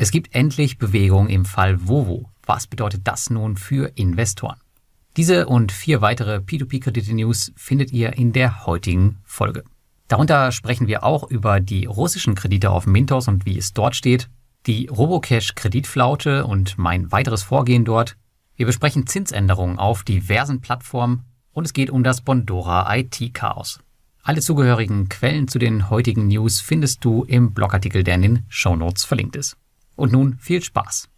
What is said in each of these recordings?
Es gibt endlich Bewegung im Fall Vovo. Was bedeutet das nun für Investoren? Diese und vier weitere P2P-Kredite-News findet ihr in der heutigen Folge. Darunter sprechen wir auch über die russischen Kredite auf Mintos und wie es dort steht, die Robocash-Kreditflaute und mein weiteres Vorgehen dort. Wir besprechen Zinsänderungen auf diversen Plattformen und es geht um das Bondora IT-Chaos. Alle zugehörigen Quellen zu den heutigen News findest du im Blogartikel, der in den Shownotes verlinkt ist. Und nun viel Spaß.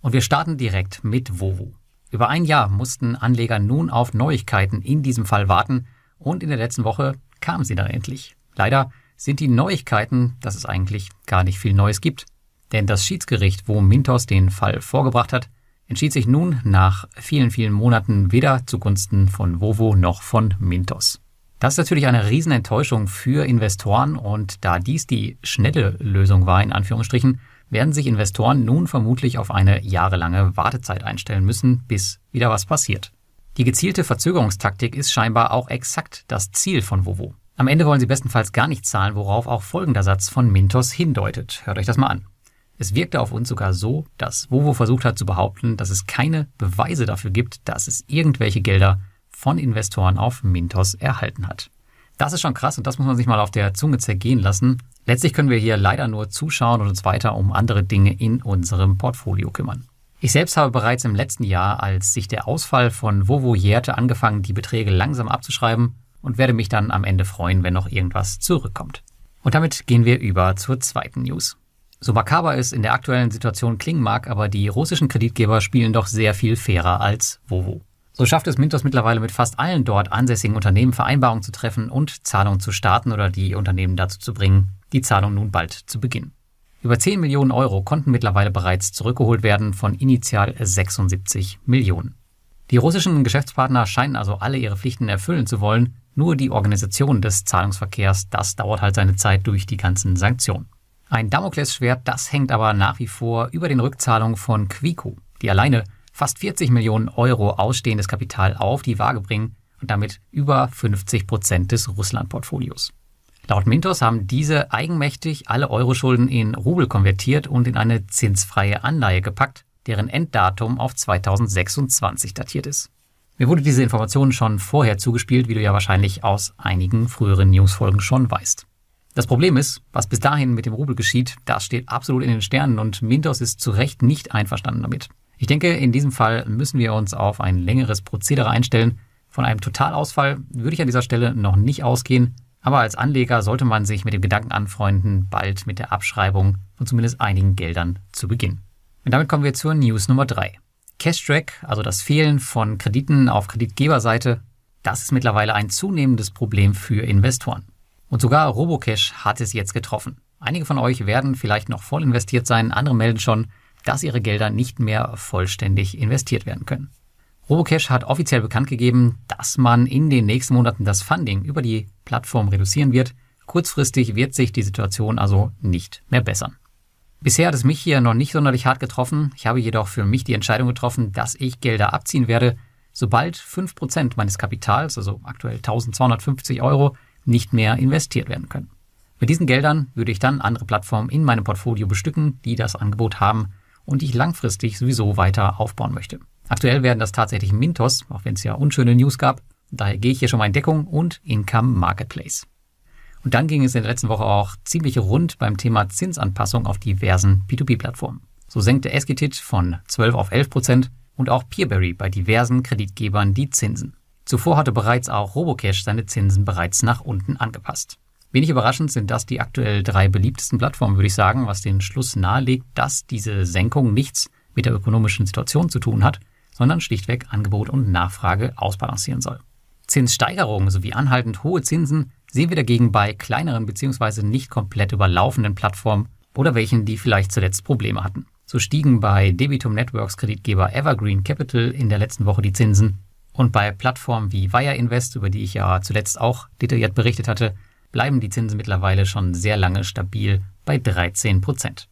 Und wir starten direkt mit Vovo. Über ein Jahr mussten Anleger nun auf Neuigkeiten in diesem Fall warten und in der letzten Woche kamen sie dann endlich. Leider sind die Neuigkeiten, dass es eigentlich gar nicht viel Neues gibt. Denn das Schiedsgericht, wo Mintos den Fall vorgebracht hat, entschied sich nun nach vielen, vielen Monaten weder zugunsten von Vovo noch von Mintos. Das ist natürlich eine Riesenenttäuschung für Investoren und da dies die schnelle Lösung war, in Anführungsstrichen, werden sich Investoren nun vermutlich auf eine jahrelange Wartezeit einstellen müssen, bis wieder was passiert. Die gezielte Verzögerungstaktik ist scheinbar auch exakt das Ziel von Vovo. Am Ende wollen sie bestenfalls gar nicht zahlen, worauf auch folgender Satz von Mintos hindeutet. Hört euch das mal an. Es wirkte auf uns sogar so, dass Vovo versucht hat zu behaupten, dass es keine Beweise dafür gibt, dass es irgendwelche Gelder von Investoren auf Mintos erhalten hat. Das ist schon krass und das muss man sich mal auf der Zunge zergehen lassen. Letztlich können wir hier leider nur zuschauen und uns weiter um andere Dinge in unserem Portfolio kümmern. Ich selbst habe bereits im letzten Jahr, als sich der Ausfall von Vovo jährte, angefangen, die Beträge langsam abzuschreiben und werde mich dann am Ende freuen, wenn noch irgendwas zurückkommt. Und damit gehen wir über zur zweiten News. So makaber es in der aktuellen Situation klingen mag, aber die russischen Kreditgeber spielen doch sehr viel fairer als Vovo. So schafft es Mintos mittlerweile mit fast allen dort ansässigen Unternehmen Vereinbarungen zu treffen und Zahlungen zu starten oder die Unternehmen dazu zu bringen, die Zahlung nun bald zu beginnen. Über 10 Millionen Euro konnten mittlerweile bereits zurückgeholt werden von initial 76 Millionen. Die russischen Geschäftspartner scheinen also alle ihre Pflichten erfüllen zu wollen, nur die Organisation des Zahlungsverkehrs, das dauert halt seine Zeit durch die ganzen Sanktionen. Ein Damoklesschwert, das hängt aber nach wie vor über den Rückzahlungen von Quico, die alleine fast 40 Millionen Euro ausstehendes Kapital auf die Waage bringen und damit über 50 Prozent des Russland-Portfolios. Laut Mintos haben diese eigenmächtig alle Euroschulden in Rubel konvertiert und in eine zinsfreie Anleihe gepackt, deren Enddatum auf 2026 datiert ist. Mir wurde diese Information schon vorher zugespielt, wie du ja wahrscheinlich aus einigen früheren Newsfolgen schon weißt. Das Problem ist, was bis dahin mit dem Rubel geschieht, das steht absolut in den Sternen und Mintos ist zu Recht nicht einverstanden damit. Ich denke, in diesem Fall müssen wir uns auf ein längeres Prozedere einstellen. Von einem Totalausfall würde ich an dieser Stelle noch nicht ausgehen, aber als Anleger sollte man sich mit dem Gedanken anfreunden, bald mit der Abschreibung von zumindest einigen Geldern zu beginnen. Und damit kommen wir zur News Nummer 3. Cashtrack, also das Fehlen von Krediten auf Kreditgeberseite, das ist mittlerweile ein zunehmendes Problem für Investoren. Und sogar Robocash hat es jetzt getroffen. Einige von euch werden vielleicht noch voll investiert sein, andere melden schon, dass ihre Gelder nicht mehr vollständig investiert werden können. Robocash hat offiziell bekannt gegeben, dass man in den nächsten Monaten das Funding über die Plattform reduzieren wird. Kurzfristig wird sich die Situation also nicht mehr bessern. Bisher hat es mich hier noch nicht sonderlich hart getroffen. Ich habe jedoch für mich die Entscheidung getroffen, dass ich Gelder abziehen werde, sobald 5% meines Kapitals, also aktuell 1250 Euro, nicht mehr investiert werden können. Mit diesen Geldern würde ich dann andere Plattformen in meinem Portfolio bestücken, die das Angebot haben und die ich langfristig sowieso weiter aufbauen möchte. Aktuell werden das tatsächlich Mintos, auch wenn es ja unschöne News gab. Daher gehe ich hier schon mal in Deckung und Income Marketplace. Und dann ging es in der letzten Woche auch ziemlich rund beim Thema Zinsanpassung auf diversen P2P-Plattformen. So senkte Esketit von 12 auf 11 Prozent und auch Peerberry bei diversen Kreditgebern die Zinsen. Zuvor hatte bereits auch Robocash seine Zinsen bereits nach unten angepasst. Wenig überraschend sind das die aktuell drei beliebtesten Plattformen, würde ich sagen, was den Schluss nahelegt, dass diese Senkung nichts mit der ökonomischen Situation zu tun hat, sondern schlichtweg Angebot und Nachfrage ausbalancieren soll. Zinssteigerungen sowie anhaltend hohe Zinsen sehen wir dagegen bei kleineren bzw. nicht komplett überlaufenden Plattformen oder welchen, die vielleicht zuletzt Probleme hatten. So stiegen bei Debitum Networks Kreditgeber Evergreen Capital in der letzten Woche die Zinsen und bei Plattformen wie Wire Invest, über die ich ja zuletzt auch detailliert berichtet hatte, bleiben die Zinsen mittlerweile schon sehr lange stabil bei 13 Prozent.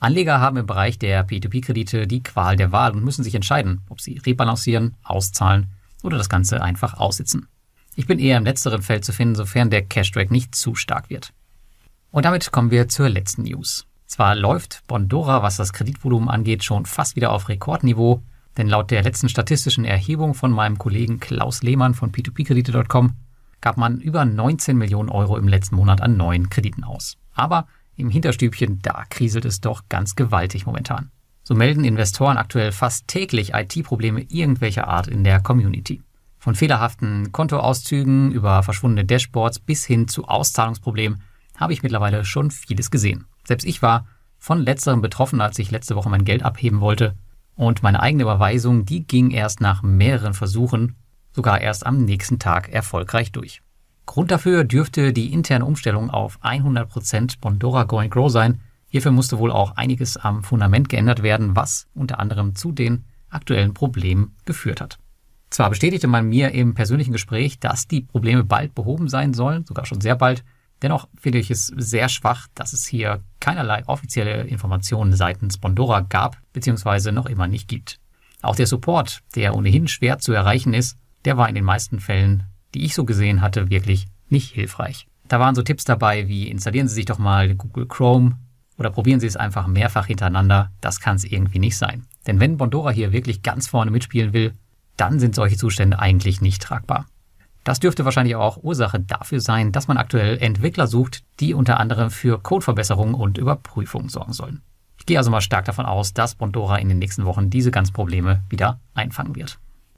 Anleger haben im Bereich der P2P-Kredite die Qual der Wahl und müssen sich entscheiden, ob sie rebalancieren, auszahlen oder das Ganze einfach aussitzen. Ich bin eher im letzteren Feld zu finden, sofern der Cash-Drag nicht zu stark wird. Und damit kommen wir zur letzten News. Zwar läuft Bondora, was das Kreditvolumen angeht, schon fast wieder auf Rekordniveau, denn laut der letzten statistischen Erhebung von meinem Kollegen Klaus Lehmann von p2pkredite.com gab man über 19 Millionen Euro im letzten Monat an neuen Krediten aus. Aber im Hinterstübchen, da kriselt es doch ganz gewaltig momentan. So melden Investoren aktuell fast täglich IT-Probleme irgendwelcher Art in der Community. Von fehlerhaften Kontoauszügen über verschwundene Dashboards bis hin zu Auszahlungsproblemen habe ich mittlerweile schon vieles gesehen. Selbst ich war von letzterem betroffen, als ich letzte Woche mein Geld abheben wollte. Und meine eigene Überweisung, die ging erst nach mehreren Versuchen, sogar erst am nächsten Tag erfolgreich durch. Grund dafür dürfte die interne Umstellung auf 100% Bondora Go and Grow sein. Hierfür musste wohl auch einiges am Fundament geändert werden, was unter anderem zu den aktuellen Problemen geführt hat. Zwar bestätigte man mir im persönlichen Gespräch, dass die Probleme bald behoben sein sollen, sogar schon sehr bald, Dennoch finde ich es sehr schwach, dass es hier keinerlei offizielle Informationen seitens Bondora gab bzw. noch immer nicht gibt. Auch der Support, der ohnehin schwer zu erreichen ist, der war in den meisten Fällen, die ich so gesehen hatte, wirklich nicht hilfreich. Da waren so Tipps dabei wie installieren Sie sich doch mal Google Chrome oder probieren Sie es einfach mehrfach hintereinander. Das kann es irgendwie nicht sein. Denn wenn Bondora hier wirklich ganz vorne mitspielen will, dann sind solche Zustände eigentlich nicht tragbar. Das dürfte wahrscheinlich auch Ursache dafür sein, dass man aktuell Entwickler sucht, die unter anderem für Codeverbesserungen und Überprüfungen sorgen sollen. Ich gehe also mal stark davon aus, dass Bondora in den nächsten Wochen diese ganzen Probleme wieder einfangen wird.